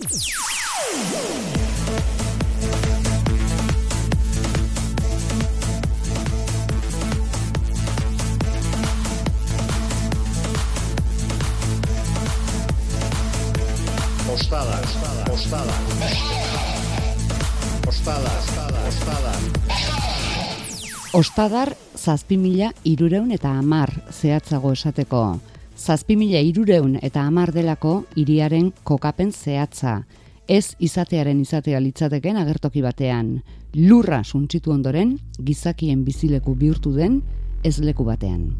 Ostada, ostada. Ostada, ostada. Ostadar zazpi mila irureun eta amar zehatzago esateko. Zazpi mila irureun eta amar delako iriaren kokapen zehatza. Ez izatearen izatea litzateken agertoki batean. Lurra suntzitu ondoren, gizakien bizileku bihurtu den, ez leku batean.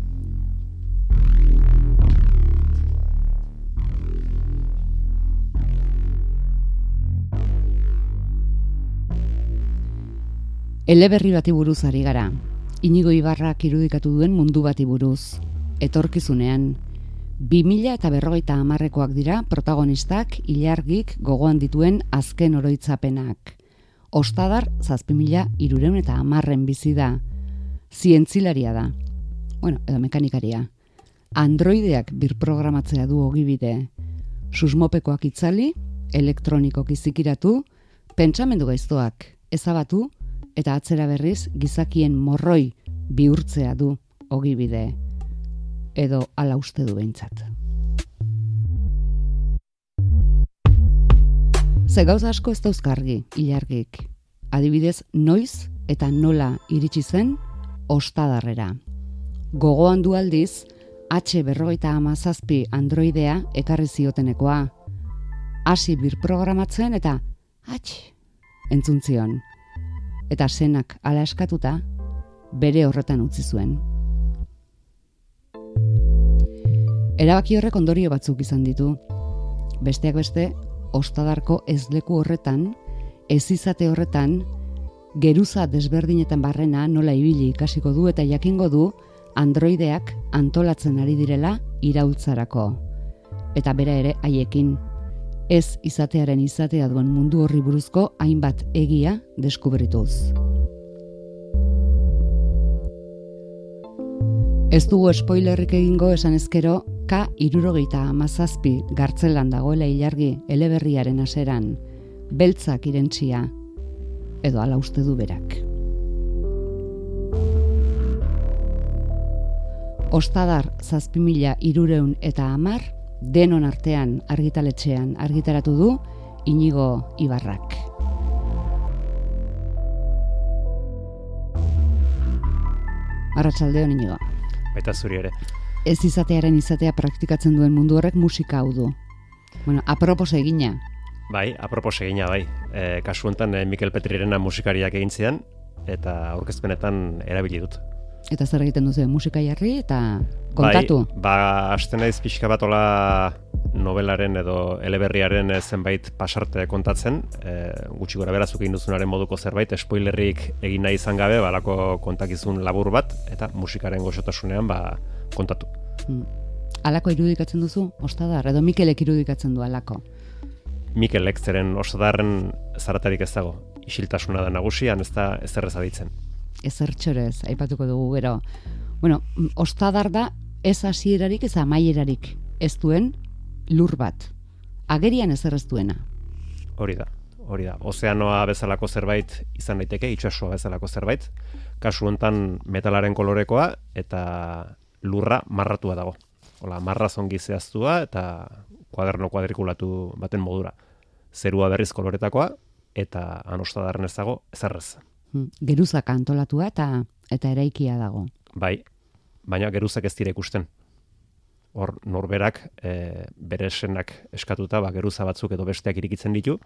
Eleberri bati buruz ari gara. Inigo Ibarrak irudikatu duen mundu bati buruz. Etorkizunean, 2000 eta berrogeita amarrekoak dira protagonistak ilargik gogoan dituen azken oroitzapenak. Ostadar, zazpimila irureun eta amarren bizi da. Zientzilaria da. Bueno, edo mekanikaria. Androideak birprogramatzea du ogibide. Susmopekoak itzali, elektronikoak izikiratu, pentsamendu gaiztoak ezabatu, eta atzera berriz gizakien morroi bihurtzea du ogibide edo ala uste du behintzat. Ze gauza asko ez dauzkargi, ilargik. Adibidez, noiz eta nola iritsi zen ostadarrera. Gogoan du aldiz, H berrogeita amazazpi androidea ekarri ziotenekoa. Hasi birprogramatzen eta H entzuntzion eta senak ala eskatuta bere horretan utzi zuen. Erabaki horrek ondorio batzuk izan ditu. Besteak beste, ostadarko ezleku horretan, ez izate horretan, geruza desberdinetan barrena nola ibili ikasiko du eta jakingo du androideak antolatzen ari direla iraultzarako. Eta bera ere haiekin ez izatearen izatea duen mundu horri buruzko hainbat egia deskubrituz. Ez dugu spoilerrik egingo esan ezkero, K irurogeita amazazpi gartzelan dagoela ilargi eleberriaren aseran, beltzak irentsia, edo ala uste du berak. Ostadar zazpimila irureun eta amar, denon artean argitaletxean argitaratu du Inigo Ibarrak. Arratsaldeon Inigo. Baita zuri ere. Ez izatearen izatea praktikatzen duen mundu horrek musika hau du. Bueno, apropos egina. Bai, apropos egina bai. E, kasu honetan e, Mikel Petrirena musikariak egin zian eta aurkezpenetan erabili dut. Eta zer egiten duzu musika jarri eta kontatu? Bai, ba, aste naiz pixka bat novelaren edo eleberriaren zenbait pasarte kontatzen, e, gutxi gora berazuk egin duzunaren moduko zerbait, spoilerrik egin nahi izan gabe, balako kontakizun labur bat, eta musikaren goxotasunean ba, kontatu. Hmm. Alako irudikatzen duzu, ostadar, edo Mikelek irudikatzen du alako? Mikelek zeren ostadarren zaratarik ez dago, isiltasuna da nagusian, ez da ez errezaditzen ezertxorez, aipatuko dugu gero. Bueno, ostadar da ez hasierarik ez amaierarik ez duen lur bat. Agerian ez ez duena. Hori da, hori da. Ozeanoa bezalako zerbait izan daiteke, itxasua bezalako zerbait. Kasu hontan metalaren kolorekoa eta lurra marratua dago. Hola, marra zongi zehaztua eta kuaderno kuadrikulatu baten modura. Zerua berriz koloretakoa eta anostadarren ez dago ezarrez. Hmm. geruzak antolatua eta eta eraikia dago. Bai, baina geruzak ez dira ikusten. Hor norberak e, bere esenak eskatuta, ba, geruza batzuk edo besteak irikitzen ditu,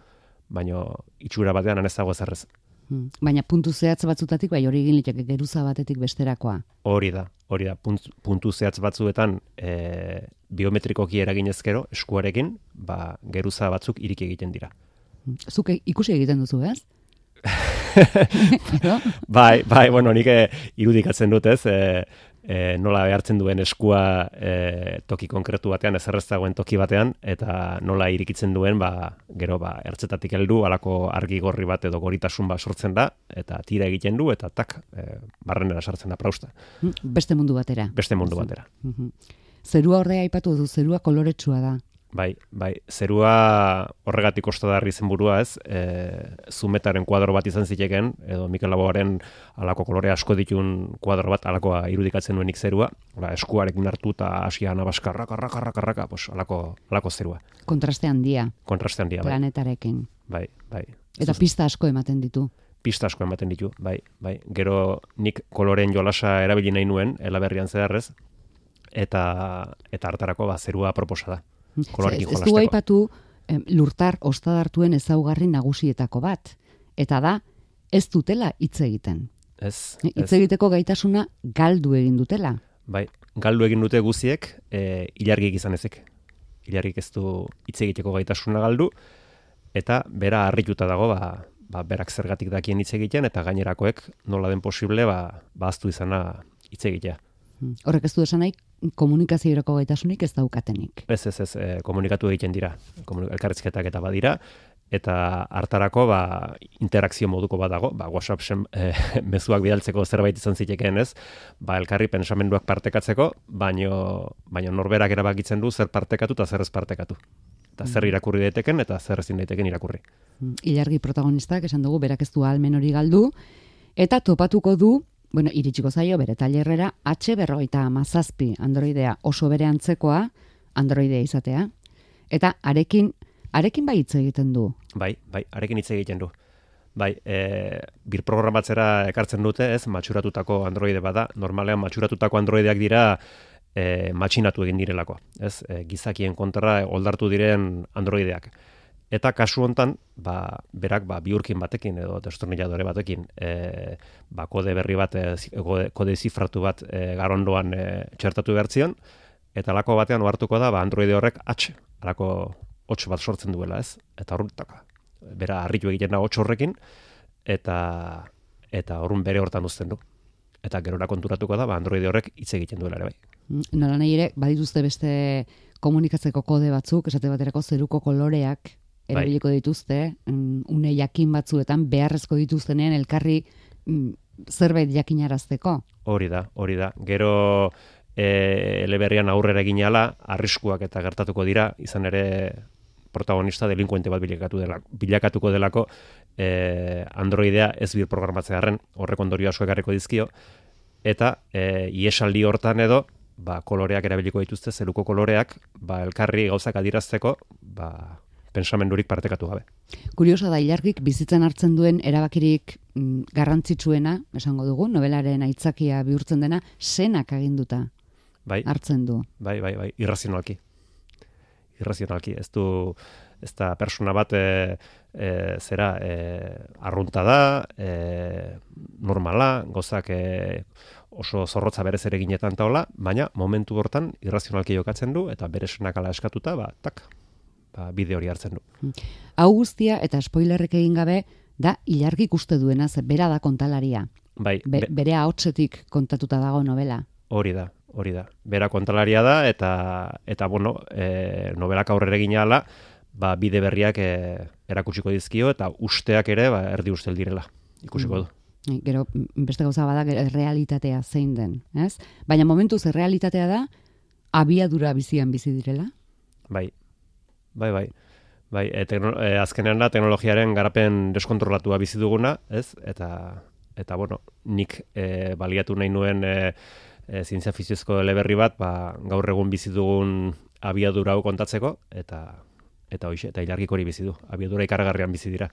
baina itxura batean anez dago ezarrez. Hmm. Baina puntu zehatz batzutatik, bai hori egin liteke geruza batetik besterakoa. Hori da, hori da, puntu zehatz batzuetan e, biometrikoki eragin ezkero, eskuarekin, ba, geruza batzuk irik egiten dira. Hmm. Zuk ikusi egiten duzu, ez? bai, bai, bueno, nik eh, irudikatzen dut ez, e, e, nola behartzen duen eskua e, toki konkretu batean, ezerreztagoen toki batean, eta nola irikitzen duen, ba, gero, ba, ertzetatik heldu, alako argi gorri bat edo goritasun bat sortzen da, eta tira egiten du, eta tak, e, barrenera sartzen da prausta. Beste mundu batera. Beste mundu batera. Zerua ordea aipatu du, zerua koloretsua da. Bai, bai, zerua horregatik ostadarri zen burua, ez? E, zumetaren kuadro bat izan ziteken, edo Mikel Laboaren alako kolore asko ditun kuadro bat, alakoa irudikatzen nuenik zerua, Ola, eskuarekin hartu eta asia nabaska, raka, raka, raka, raka, pues, alako, alako zerua. Kontraste handia Kontraste handia, bai, planetarekin. bai, bai. Eta pista asko ematen ditu. pista asko ematen ditu, bai, bai. Gero nik koloren jolasa erabili nahi nuen, elaberrian zeharrez, eta eta hartarako ba, zerua proposa da. Kolorekin Ez- ez du jolasteko. aipatu lurtar ostadartuen ezaugarri nagusietako bat. Eta da, ez dutela hitz egiten. Ez, Hitz egiteko gaitasuna galdu egin dutela. Bai, galdu egin dute guziek, e, ilargik izan ezek. Ilargik ez du hitz egiteko gaitasuna galdu, eta bera harrituta dago, ba, ba, berak zergatik dakien hitz egiten, eta gainerakoek nola den posible, ba, ba aztu izana hitz egitea. Horrek ez du esan nahi komunikaziorako gaitasunik ez daukatenik. Ez, ez, ez, e, komunikatu egiten dira, elkarrizketak eta badira, eta hartarako ba, interakzio moduko bat dago, ba, WhatsApp sen, e, mezuak bidaltzeko zerbait izan zitekeen ez, ba, elkarri pensamenduak partekatzeko, baino, baino norberak erabakitzen du zer partekatu eta zer ez partekatu. Eta zer irakurri daiteken eta zer ezin daiteken irakurri. Mm, Ilargi protagonistak esan dugu berak ez du almen hori galdu eta topatuko du Bueno, iritsiko zaio bere tailerrera H berrogeita amazazpi androidea oso bere antzekoa androidea izatea. Eta arekin, arekin bai hitz egiten du. Bai, bai, arekin hitz egiten du. Bai, e, bir programatzera ekartzen dute, ez, matxuratutako androide bada. Normalean matxuratutako androideak dira e, matxinatu egin direlako, ez, e, gizakien kontra oldartu diren androideak. Eta kasu hontan, ba, berak ba, biurkin batekin edo destornilladore batekin, e, ba, kode berri bat, e, kode, zifratu bat e, garondoan e, txertatu behar zion, eta alako batean ohartuko da, ba, androide horrek H, alako hots bat sortzen duela, ez? Eta horretaka, bera harritu egiten da hots horrekin, eta eta horrun bere hortan uzten du. Eta gerora konturatuko da, ba, androide horrek hitz egiten duela ere bai. Nola nahi ere, badituzte beste komunikatzeko kode batzuk, esate baterako zeruko koloreak erabiliko dituzte, mm, une jakin batzuetan beharrezko dituztenean elkarri mm, zerbait jakinarazteko. Hori da, hori da. Gero e, eleberrian aurrera egin ala, arriskuak eta gertatuko dira, izan ere protagonista delinkuente bat bilakatu dela, bilakatuko delako e, androidea ez bir programatzearen horrek ondorio asko ekarriko dizkio, eta e, iesaldi hortan edo, ba, koloreak erabiliko dituzte, zeruko koloreak, ba, elkarri gauzak adirazteko, ba, pensamendurik partekatu gabe. Kuriosa da, ilargik bizitzen hartzen duen erabakirik mm, garrantzitsuena, esango dugu, novelaren aitzakia bihurtzen dena, senak aginduta Bai, hartzen du. bai, bai, bai, irrazionalki. Irrazionalki, ez du, ez da persona bat e, e, zera e, arrunta da, e, normala, gozak e, oso zorrotza berez ere ginetan taola, baina momentu hortan irrazionalki jokatzen du, eta bere senakala eskatuta, ba, tak, ba, bide hori hartzen du. Hau guztia, eta spoilerrek egin gabe, da ilargik uste duena, ze bera da kontalaria. Bai, Be, be- bere ahotsetik kontatuta dago novela. Hori da, hori da. Bera kontalaria da eta eta bueno, e, novelak aurrera egin ahala, ba, bide berriak e, erakutsiko dizkio eta usteak ere ba, erdi ustel direla. Ikusiko du. Eh, Gero, mm, beste gauza bada, gero realitatea zein den, ez? Baina momentuz realitatea da, abiadura bizian bizi direla. Bai, bai, bai. Bai, e, tekno, e, azkenean da teknologiaren garapen deskontrolatua bizi duguna, ez? Eta, eta bueno, nik e, baliatu nahi nuen e, e, zientzia fiziozko eleberri bat, ba, gaur egun bizi dugun abiadura hau kontatzeko, eta eta hoxe, eta ilargik hori bizi du. Abiadura ikaragarrian bizi dira.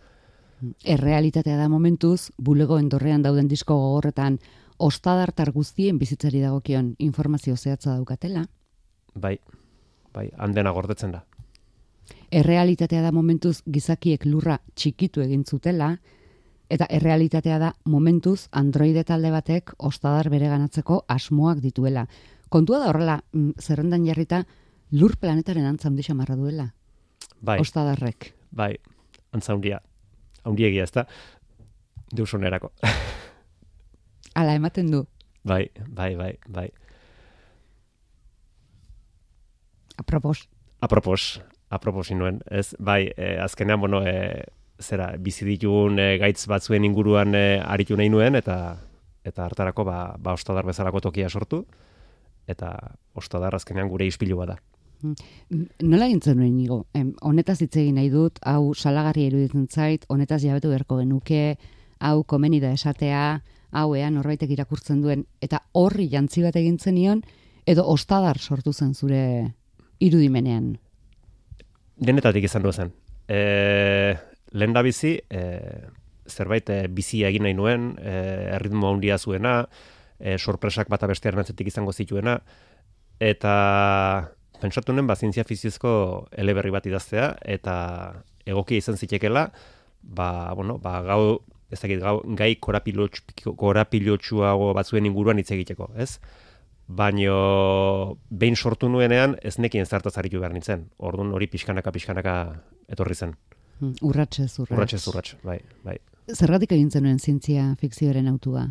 Errealitatea da momentuz, bulegoen dorrean dauden disko gogorretan, ostadartar guztien bizitzari dagokion informazio zehatza daukatela. Bai, bai, handena gordetzen da. Errealitatea da momentuz gizakiek lurra txikitu egin zutela, eta errealitatea da momentuz androide talde batek ostadar bere ganatzeko asmoak dituela. Kontua da horrela, mm, zerrendan jarrita, lur planetaren antza handi xamarra duela, Bai, ostadarrek. bai, antza handia. Handiegia, ez da? Deus onerako. Hala ematen du, bai, bai, bai, bai. apropos. Apropos, apropos nuen, ez? Bai, e, azkenean, bueno, e, zera, bizi ditugun e, gaitz batzuen inguruan e, aritu nahi nuen, eta eta hartarako, ba, ba ostadar bezalako tokia sortu, eta ostadar azkenean gure ispilua da. Nola gintzen nuen nigo? Em, honetaz hitz egin nahi dut, hau salagarri iruditzen zait, honetaz jabetu beharko genuke, hau komeni da esatea, hau ean norbaitek irakurtzen duen, eta horri jantzi bat egin zenion, edo ostadar sortu zen zure irudimenean. Denetatik izan du zen. E, lehen da bizi, e, zerbait e, bizi egin nahi nuen, e, erritmo handia zuena, e, sorpresak bata bestearen atzetik izango zituena, eta pentsatu nuen, ba, zientzia fizizko eleberri bat idaztea, eta egokia izan zitekela, ba, bueno, ba, gau, ez dakit, gau, gai korapilotxuago batzuen inguruan hitz egiteko, ez? Baino, behin sortu nuenean, ez nekien zartaz aritu behar nintzen. Orduan hori pixkanaka, pixkanaka etorri zen. Hmm, urratxe, urratxe. Urratxe, urratxe, bai, bai. Zergatik egin zenuen zientzia fikzioaren autua?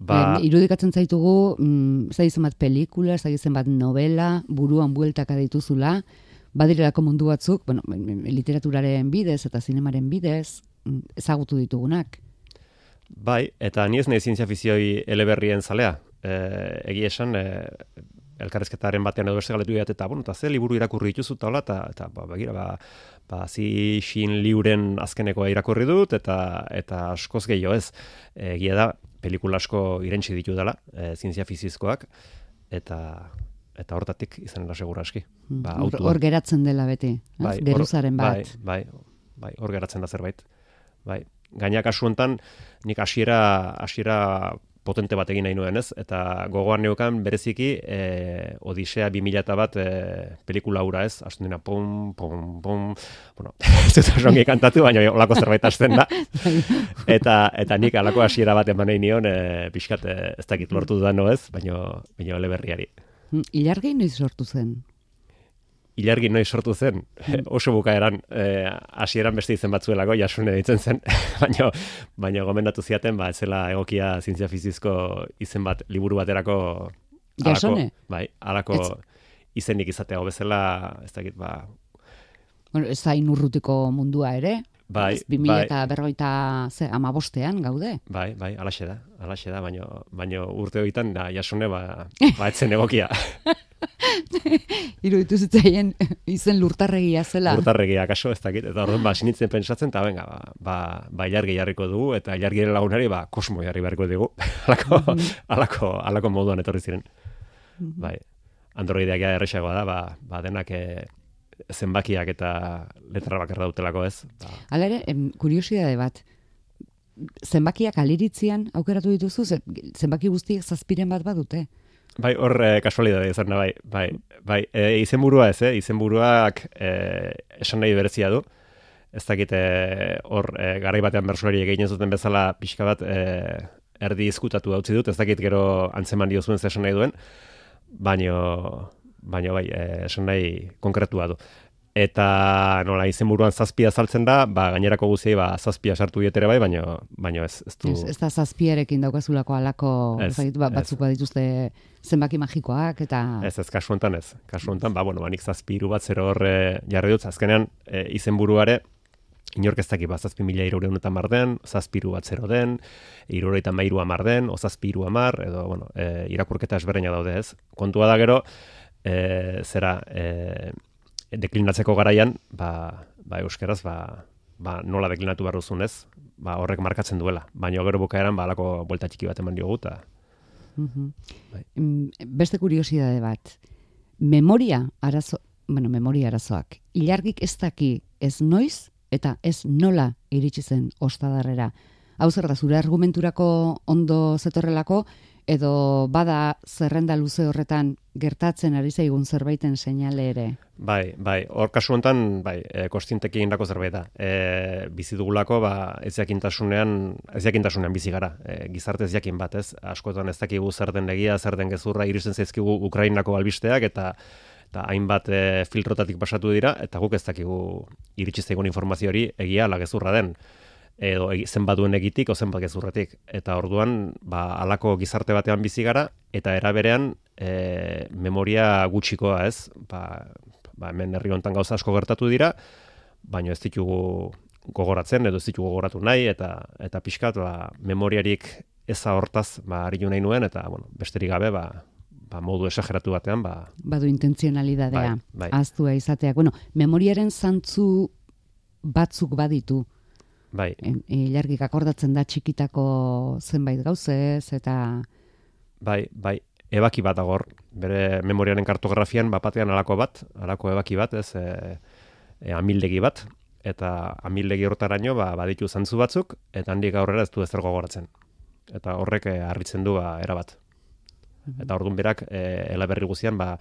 Ba, Ba, irudikatzen zaitugu, mm, da bat pelikula, da bat novela, buruan bueltaka dituzula, badirelako mundu batzuk, bueno, literaturaren bidez eta zinemaren bidez, mm, ezagutu ditugunak. bai, eta ni ez nahi zientzia fizioi eleberrien zalea. E, egia esan, e, elkarrezketaren batean edo beste galetu eta, bueno, eta ze liburu irakurri dituzu eta hola, eta, eta ba, begira, ba, ba, zi xin liuren azkenekoa irakurri dut, eta eta askoz gehiago ez. Egia da, pelikula asko irentsi ditu dela, e, zientzia fizizkoak, eta eta hortatik izanela segura aski. Mm, Ba, Hor autua. hor geratzen dela beti, hor- geruzaren bat. Bai, bai, bai, hor geratzen da zerbait. Bai. Gaina kasu hontan nik hasiera hasiera potente bat egin nahi nuen, ez? Eta gogoan neukan bereziki eh Odisea 2000 bat eh pelikula hura, ez? Hasten dena pum pum pum. Bueno, ez dut oso ongi kantatu, baina holako zerbait hasten da. Eta eta nik halako hasiera bat eman nahi nion, eh pixkat eh, ez dakit lortu dudano, ez? Baino baino eleberriari. Mm, Ilargi noiz sortu zen? Ilargi noiz sortu zen, oso bukaeran, eh, hasieran beste izen batzuelako, jasune ditzen zen, baina baina gomendatu ziaten, ba, zela egokia zientzia fizizko izen bat, liburu baterako, Jasone? bai, alako Ez- izenik izatea, bezala, ez dakit, ba, Bueno, ez zain urrutiko mundua ere, bai, ez, 2000 bai, eta berroita ze, amabostean gaude. bai, bai, alaxe da, alaxe da, baino, baino urte horietan, da, jasune, ba, ba, etzen egokia, Iruditu zitzaien izen lurtarregia zela. urtarregia kaso, ez dakit, eta orduan, ba, sinitzen pentsatzen, eta venga, ba, ba, ba ilargi jarriko dugu, eta ilargiren lagunari, ba, kosmo jarri beharko dugu, alako, alako, alako moduan etorri ziren. Bai, androideak ja erresagoa da, ba, ba denak e, zenbakiak eta letra bakar dautelako ez. Ba, Hala ere, kuriosidade bat, zenbakiak aliritzian aukeratu dituzu, ze- zenbaki guztiek zazpiren bat badute. bai, hor e, kasualidade izan da, bai, bai, bai, e, izenburua ez, eh? izenburuak e, esan nahi berezia du. Ez dakit e, hor e, garai batean bersolari egin ez duten bezala pixka bat e, erdi izkutatu utzi dut, ez dakit gero antzeman diozuen zer esan nahi duen, baino, baino bai, e, esan nahi konkretua du. Eta nola izenburuan zazpia saltzen da, ba, gainerako guztiei ba, zazpia sartu dietere bai, baino, baino ez, ez du... Ez, ez da zazpiarekin daukazulako alako, Ez, dakit, ba, batzuk badituzte zenbaki magikoak, eta... Ez, ez, kasu honetan ez. Kasu honetan, ba, bueno, ba, nik zazpi hiru bat zero horre jarri dut, azkenean e, izenburuare inork ez daki, ba, zazpi mila irureun eta mar den, zazpi hiru bat zero den, irureita mairu amar den, o zazpi hiru amar, edo, bueno, e, irakurketa ezberdina daude ez. Kontua da gero, e, zera, e, deklinatzeko garaian, ba, ba euskeraz, ba, ba, nola deklinatu behar duzun ez, ba, horrek markatzen duela. Baina gero bukaeran, ba, alako buelta txiki bat eman diogu, eta Mhm. Bai. Mm, Beste kuriosidade bat. Memoria arazo, bueno, memoria arazoak. Ilargik ez daki ez noiz eta ez nola iritsi zen ostadarrera. Hau zer da, zure argumenturako ondo zetorrelako, edo bada zerrenda luze horretan gertatzen ari zaigun zerbaiten seinale ere. Bai, bai, hor kasu honetan, bai, e, kostinteki egindako zerbait da. E, bizi dugulako, ba, ez jakintasunean, ez jakintasunean bizi gara, e, gizarte ez jakin bat, ez? Askotan ez dakigu zer den egia, zer den gezurra, iristen zaizkigu Ukrainako albisteak, eta eta hainbat e, filtrotatik pasatu dira, eta guk ez dakigu iritsi zaigun informazio hori egia ala gezurra den edo egi- zenbat duen egitik o zenbat gezurretik. Eta orduan, ba, alako gizarte batean bizi gara, eta era berean e, memoria gutxikoa, ez? Ba, ba, hemen herri hontan gauza asko gertatu dira, baina ez ditugu gogoratzen edo ez ditugu gogoratu nahi eta eta pixkat ba, memoriarik eza hortaz ba aritu nahi nuen eta bueno, besterik gabe ba ba, modu esageratu batean, ba, Badu intentzionalidadea. Bai, bai. Aztua izateak. Bueno, memoriaren zantzu batzuk baditu. Bai, Ilargik akordatzen da txikitako zenbait gauzez, eta bai, bai, ebaki bat agor, bere memoriaren kartografian, bapatean alako bat, alako ebaki bat, ez, e, e, amildegi bat, eta amildegi hortaraino, ba, baditu zantzu batzuk, eta handik aurrera ez du ezer gogoratzen. Eta horrek e, harritzen du, ba, erabat. Eta orduan berak, e, elaberri guzian, ba,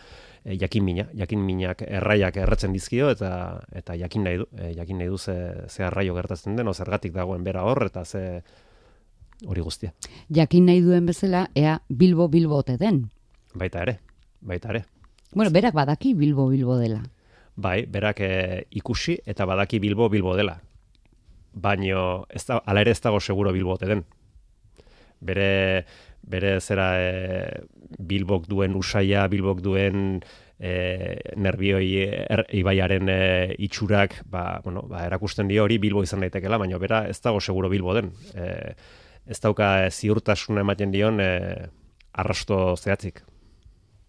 e, jakin mina, jakin minak erraiak erretzen dizkio, eta eta jakin nahi du, e, jakin nahi du ze, ze arraio gertatzen den, o zergatik dagoen bera hor, eta ze hori guztia. jakin nahi duen bezala, ea Bilbo Bilbo ote den. Baita ere, baita ere. Bueno, berak badaki Bilbo Bilbo dela. Bai, berak e, ikusi eta badaki Bilbo Bilbo dela. Baino ez da hala ere ez dago seguro Bilbo ote den. Bere bere zera e, Bilbok duen usaia, Bilbok duen e, nerbioi er, ibaiaren e, itxurak, ba, bueno, ba, erakusten dio hori Bilbo izan daitekeela, baina bera ez dago seguro Bilbo den. E, ez dauka ziurtasuna ematen dion e, arrasto zehatzik.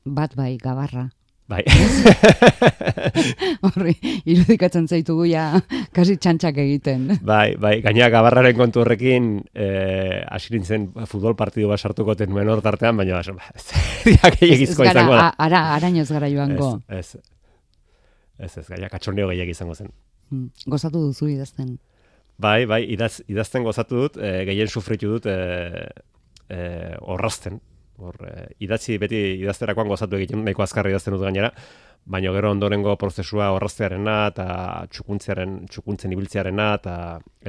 Bat bai, gabarra. Bai. Horri, irudikatzen zaitugu ja, kasi txantxak egiten. Bai, bai, gaina gabarraren kontu horrekin eh, hasi nintzen futbol partidu bat sartuko tenuen hor tartean, baina ba, ez, diak gehiagizko gara, izango da. ara, arañoz gara joango. Ez, ez, ez, ez, gaina katxondeo gehiag izango zen. Mm, Gozatu duzu idazten. Bai, bai, idaz, idazten gozatu dut, eh, gehien sufritu dut eh, eh, orrazten. Hor, eh, idatzi beti idazterakoan gozatu egiten, nahiko azkarri idazten dut gainera, baina gero ondorengo prozesua orraztearena eta txukuntzearen txukuntzen ibiltzearena eta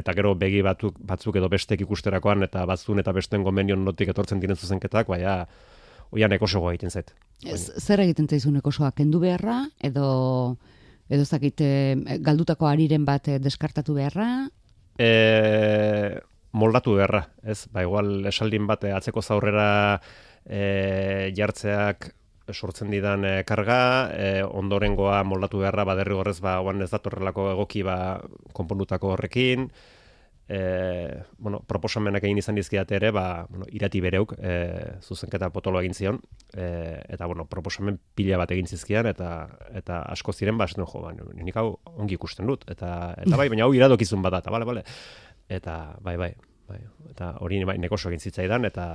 eta gero begi batzuk batzuk edo bestek ikusterakoan eta batzun eta besten gomenion notik etortzen diren zuzenketak, baina oia neko sogoa egiten zait. Ez, zer egiten zaizun ekosoa, kendu beharra, edo edo zakit galdutako ariren bat eh, deskartatu beharra, E, moldatu beharra, ez? Ba, igual esaldin bat eh, atzeko zaurrera e, jartzeak sortzen didan e, karga, e, ondorengoa moldatu beharra, ba, derrigorrez, ba, oan ez datorrelako egoki, ba, konpondutako horrekin, e, bueno, proposamenak egin izan dizkidate ere, ba, bueno, irati bereuk, e, zuzenketa potolo egin zion, e, eta, bueno, proposamen pila bat egin zizkian, eta eta asko ziren, ba, esaten, jo, ba, nik hau ongi ikusten dut, eta, eta bai, baina hau iradokizun bat eta bale, bale, eta, bai, bai, bai, eta hori bai, nekoso egin zitzaidan, eta,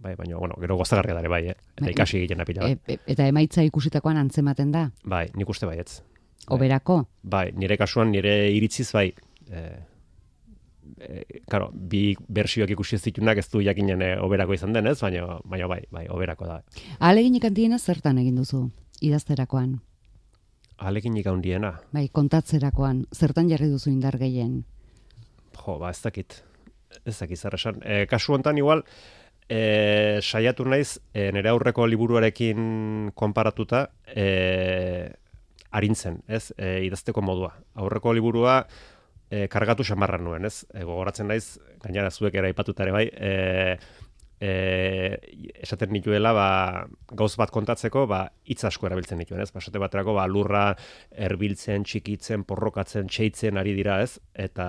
bai, baina, bueno, gero gozagarria dare, bai, eh? eta Bai. ikasi egiten pila e, bat. e, eta emaitza ikusitakoan antzematen da, Bai, nik uste baietz. Bai. oberako. Bai, nire kasuan nire iritziz bai, e, e, karo, bi bersioak ikusi ez ditunak ez du jakinen e, oberako izan denez, baina, baina bai, bai, oberako da. Ahaleginik handiena zertan egin duzu, idazterakoan, Aleginik handiena, bai, kontatzerakoan, zertan jarri duzu indar gehien. jo, ba, ez dakit, ez dakit zer esan. E, kasu hontan igual, e, saiatu naiz, e, nire aurreko liburuarekin konparatuta, e, arintzen, ez, e, idazteko modua. Aurreko liburua, e, kargatu xamarra nuen, ez? E, gogoratzen naiz, gainera zuek ere aipatuta ere bai, e, e, esaten nituela, ba, gauz bat kontatzeko, ba, hitz asko erabiltzen nituen, ez? Ba, esate baterako, ba, lurra erbiltzen, txikitzen, porrokatzen, txeitzen ari dira, ez? Eta,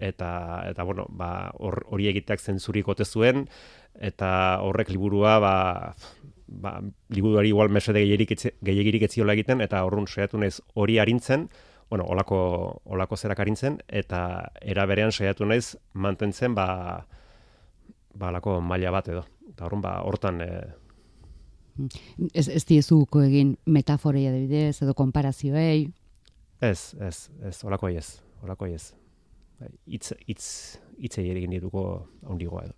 eta, eta bueno, ba, hor- hori egiteak zentzurik ote zuen, eta horrek liburua, ba, ba, liburuari igual mesede gehiegirik etzi- gehiegirik etziola egiten, eta horrun saiatu naiz hori arintzen, bueno, olako, olako zerak arintzen, eta era berean saiatu naiz mantentzen, ba, ba, alako maila bat edo. Eta horren, ba, hortan, e, Ez, ez diezuko egin metaforei adibidez, edo konparazioei, ez, ez, ez, olako ez, olako ez. Itz, itz, itzei egin dituko haundigoa edo.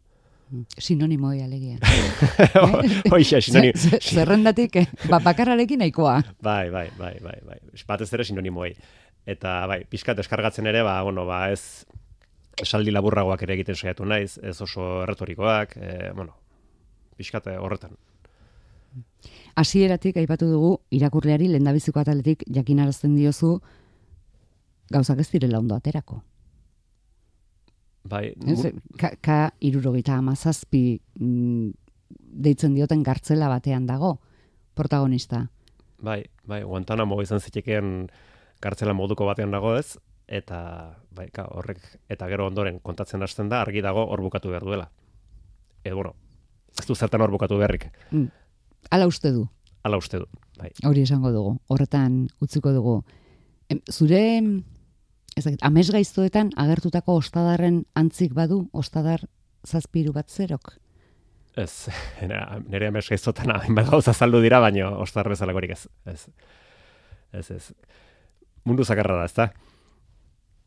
Sinonimoei alegia. Hoixe, sinoni... Zer- zer- Zerrendatik, eh, ba, bakarrarekin nahikoa. Bai, bai, bai, bai, bai. Batez ere sinonimoei. Eta bai, pixkat deskargatzen ere, ba, bueno, ba, ez esaldi laburragoak ere egiten saiatu naiz, ez oso erretorikoak, e, bueno, pixkat eh, horretan. Hasieratik aipatu dugu irakurleari lehendabiziko ataletik jakinarazten diozu gauzak ez direla ondo aterako. Bai, Ez, ka, ka irurogeita amazazpi mm, deitzen dioten gartzela batean dago protagonista. bai, bai, Guantanamo izan zitekeen kartzela moduko batean dago ez, eta bai, ka, horrek, eta gero ondoren kontatzen hasten da, argi dago hor bukatu behar duela. Edo, bueno, ez du zertan hor bukatu beharrik. Mm. Ala uste du, Hala uste du, bai. hori esango dugu, horretan utziko dugu. Zure, ez dakit, amez gaiztoetan agertutako ostadarren antzik badu, ostadar zazpiru bat zerok? Ez, nire ames gaiztotan hainbat gauza saldu dira, baino ostar bezalakorik ez. Ez, ez, ez. Mundu zakarra da, ezta?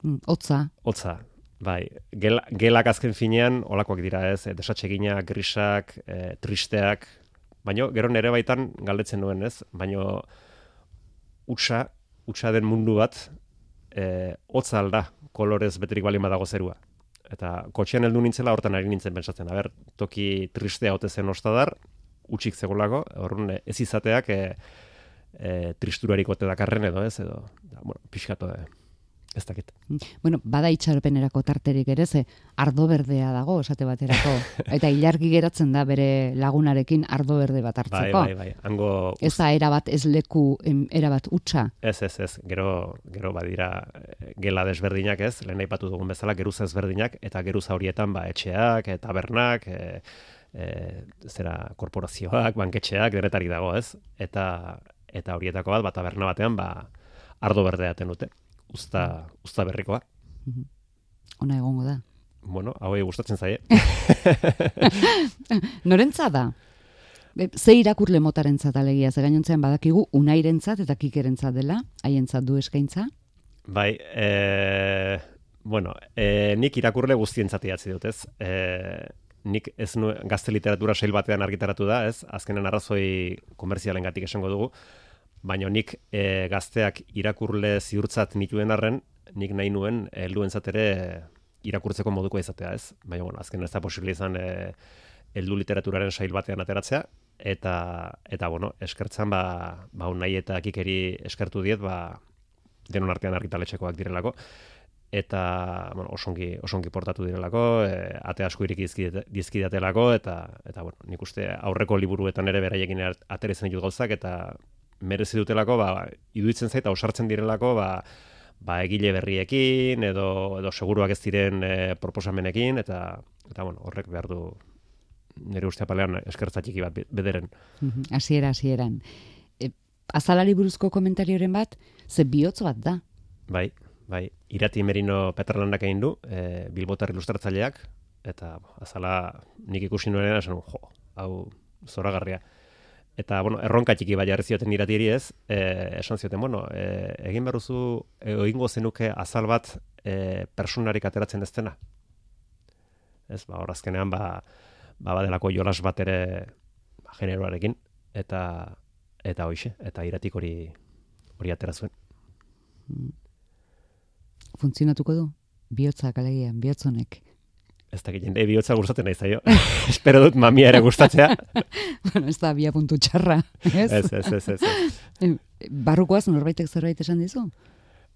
Mm, Hotza, Hotza, bai, gela, gelak azken finean olakoak dira ez, e, desatseginak, grisak, e, tristeak, baino gero nere baitan galdetzen nuen ez, baino utxa, utxa den mundu bat, e, hotza alda, kolorez beterik balin badago zerua. Eta kotxean heldu nintzela hortan ari nintzen pentsatzen, aber, toki tristea ote zen ostadar, utxik zegolako, horren e, ez izateak e, e, tristurarik ote dakarren edo ez, edo, da, bueno, pixkatu, e, ez dakit. Bueno, bada itxaropenerako tarterik ere, ze ardo berdea dago, esate baterako. Eta ilargi geratzen da bere lagunarekin ardo berde bat Bai, hartzeko. bai, bai. Hango Ez da erabat ez leku, em, erabat utxa. Ez, ez, ez. Gero, gero badira eh, gela desberdinak ez, lehen aipatu dugun bezala, geruza ezberdinak, eta geruza horietan ba, etxeak, tabernak, e, e, zera, korporazioak, banketxeak, denetarik dago ez. Eta, eta horietako bat, ba, taberna batean, ba, ardo berdea aten dute. Usta, usta berrikoa. Ona egongo da. Bueno, hauei gustatzen zaie. Norentza da? Ze irakurle motarentzat alegia, ze gainontzean badakigu unairentzat eta kikerentzat dela, haientzat du eskaintza. Bai, e, bueno, e, nik irakurle guztientzat idatzi dut, ez? E, nik ez nu, gazte literatura sail batean argitaratu da, ez? Azkenen arrazoi komerzialengatik esango dugu, baina nik e, gazteak irakurle ziurtzat nituen arren, nik nahi nuen helduentzat ere irakurtzeko moduko izatea, ez? Baina, bueno, azken ez da posible izan e, heldu literaturaren sail batean ateratzea, eta, eta bueno, eskertzan, ba, ba nahi eta kikeri eskertu diet, ba, denon artean argitaletxekoak direlako, eta bueno, osongi, osongi portatu direlako, e, ate asko dizkidate- dizkidatelako, eta, eta bueno, nik uste aurreko liburuetan ere beraiekin atera izan ditut gauzak, eta merezi dutelako, ba, iduitzen zait, ausartzen direlako, ba, ba, egile berriekin, edo, edo seguruak ez diren e, proposamenekin, eta, eta bueno, horrek behar du nire uste apalean eskertza txiki bat be- bederen. Mhm, Hasiera, hasieran. E, azalari buruzko komentarioren bat, ze bihotz bat da. Bai, bai, irati merino peterlanak egin du, e, bilbotar ilustratzaileak, eta azala nik ikusi nuen esan, jo, hau zoragarria. Eta, bueno, erronka txiki bai jarri zioten iratieri ez, e, esan zioten, bueno, e, egin berruzu, e, egingo zenuke azal bat e, personarik ateratzen ez dena. Ez, ba, hor azkenean, ba, ba, badelako jolas bat ere ba, generoarekin, eta eta hoixe, eta iratik hori hori atera zuen. Funtzionatuko du? Bihotzak alegia, bihotzonek. Ez dakit jende bihotza gustatzen nahi zaio. Espero dut mamia ere gustatzea. bueno, ez da bia puntu txarra, ez? ez, ez, ez, ez. Em, Barrukoaz norbaitek zerbait esan dizu?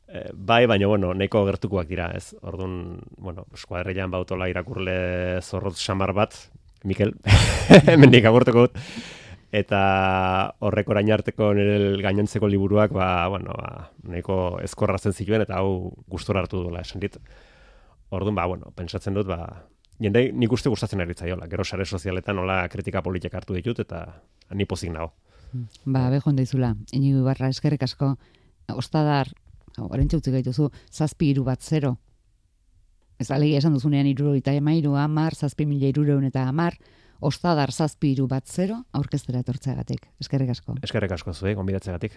Eh, bai, baina, bueno, nahiko gertukoak dira, ez? Orduan, bueno, eskuadreian bautola irakurle zorrotz samar bat, Mikel, hemendik agurtuko dut. Eta horrek orain arteko nire gainontzeko liburuak, ba, bueno, ba, nahiko ezkorratzen zituen, eta hau gustora hartu duela esan dit. Orduan, ba, bueno, pentsatzen dut, ba, jende nik uste gustatzen ari zaiola. Gero sare sozialetan nola kritika politik hartu ditut, eta ni pozik nago. Ba, bejon daizula, inigo ibarra eskerrik asko, ostadar, orain utzi gaituzu, zazpi iru bat zero. Ez alegia esan duzunean iruro eta emairu amar, zazpi mila irureun eta amar, ostadar zazpi iru bat zero, aurkeztera etortzeagatik. Eskerrik asko. Eskerrek asko zuek, gonbidatzegatik.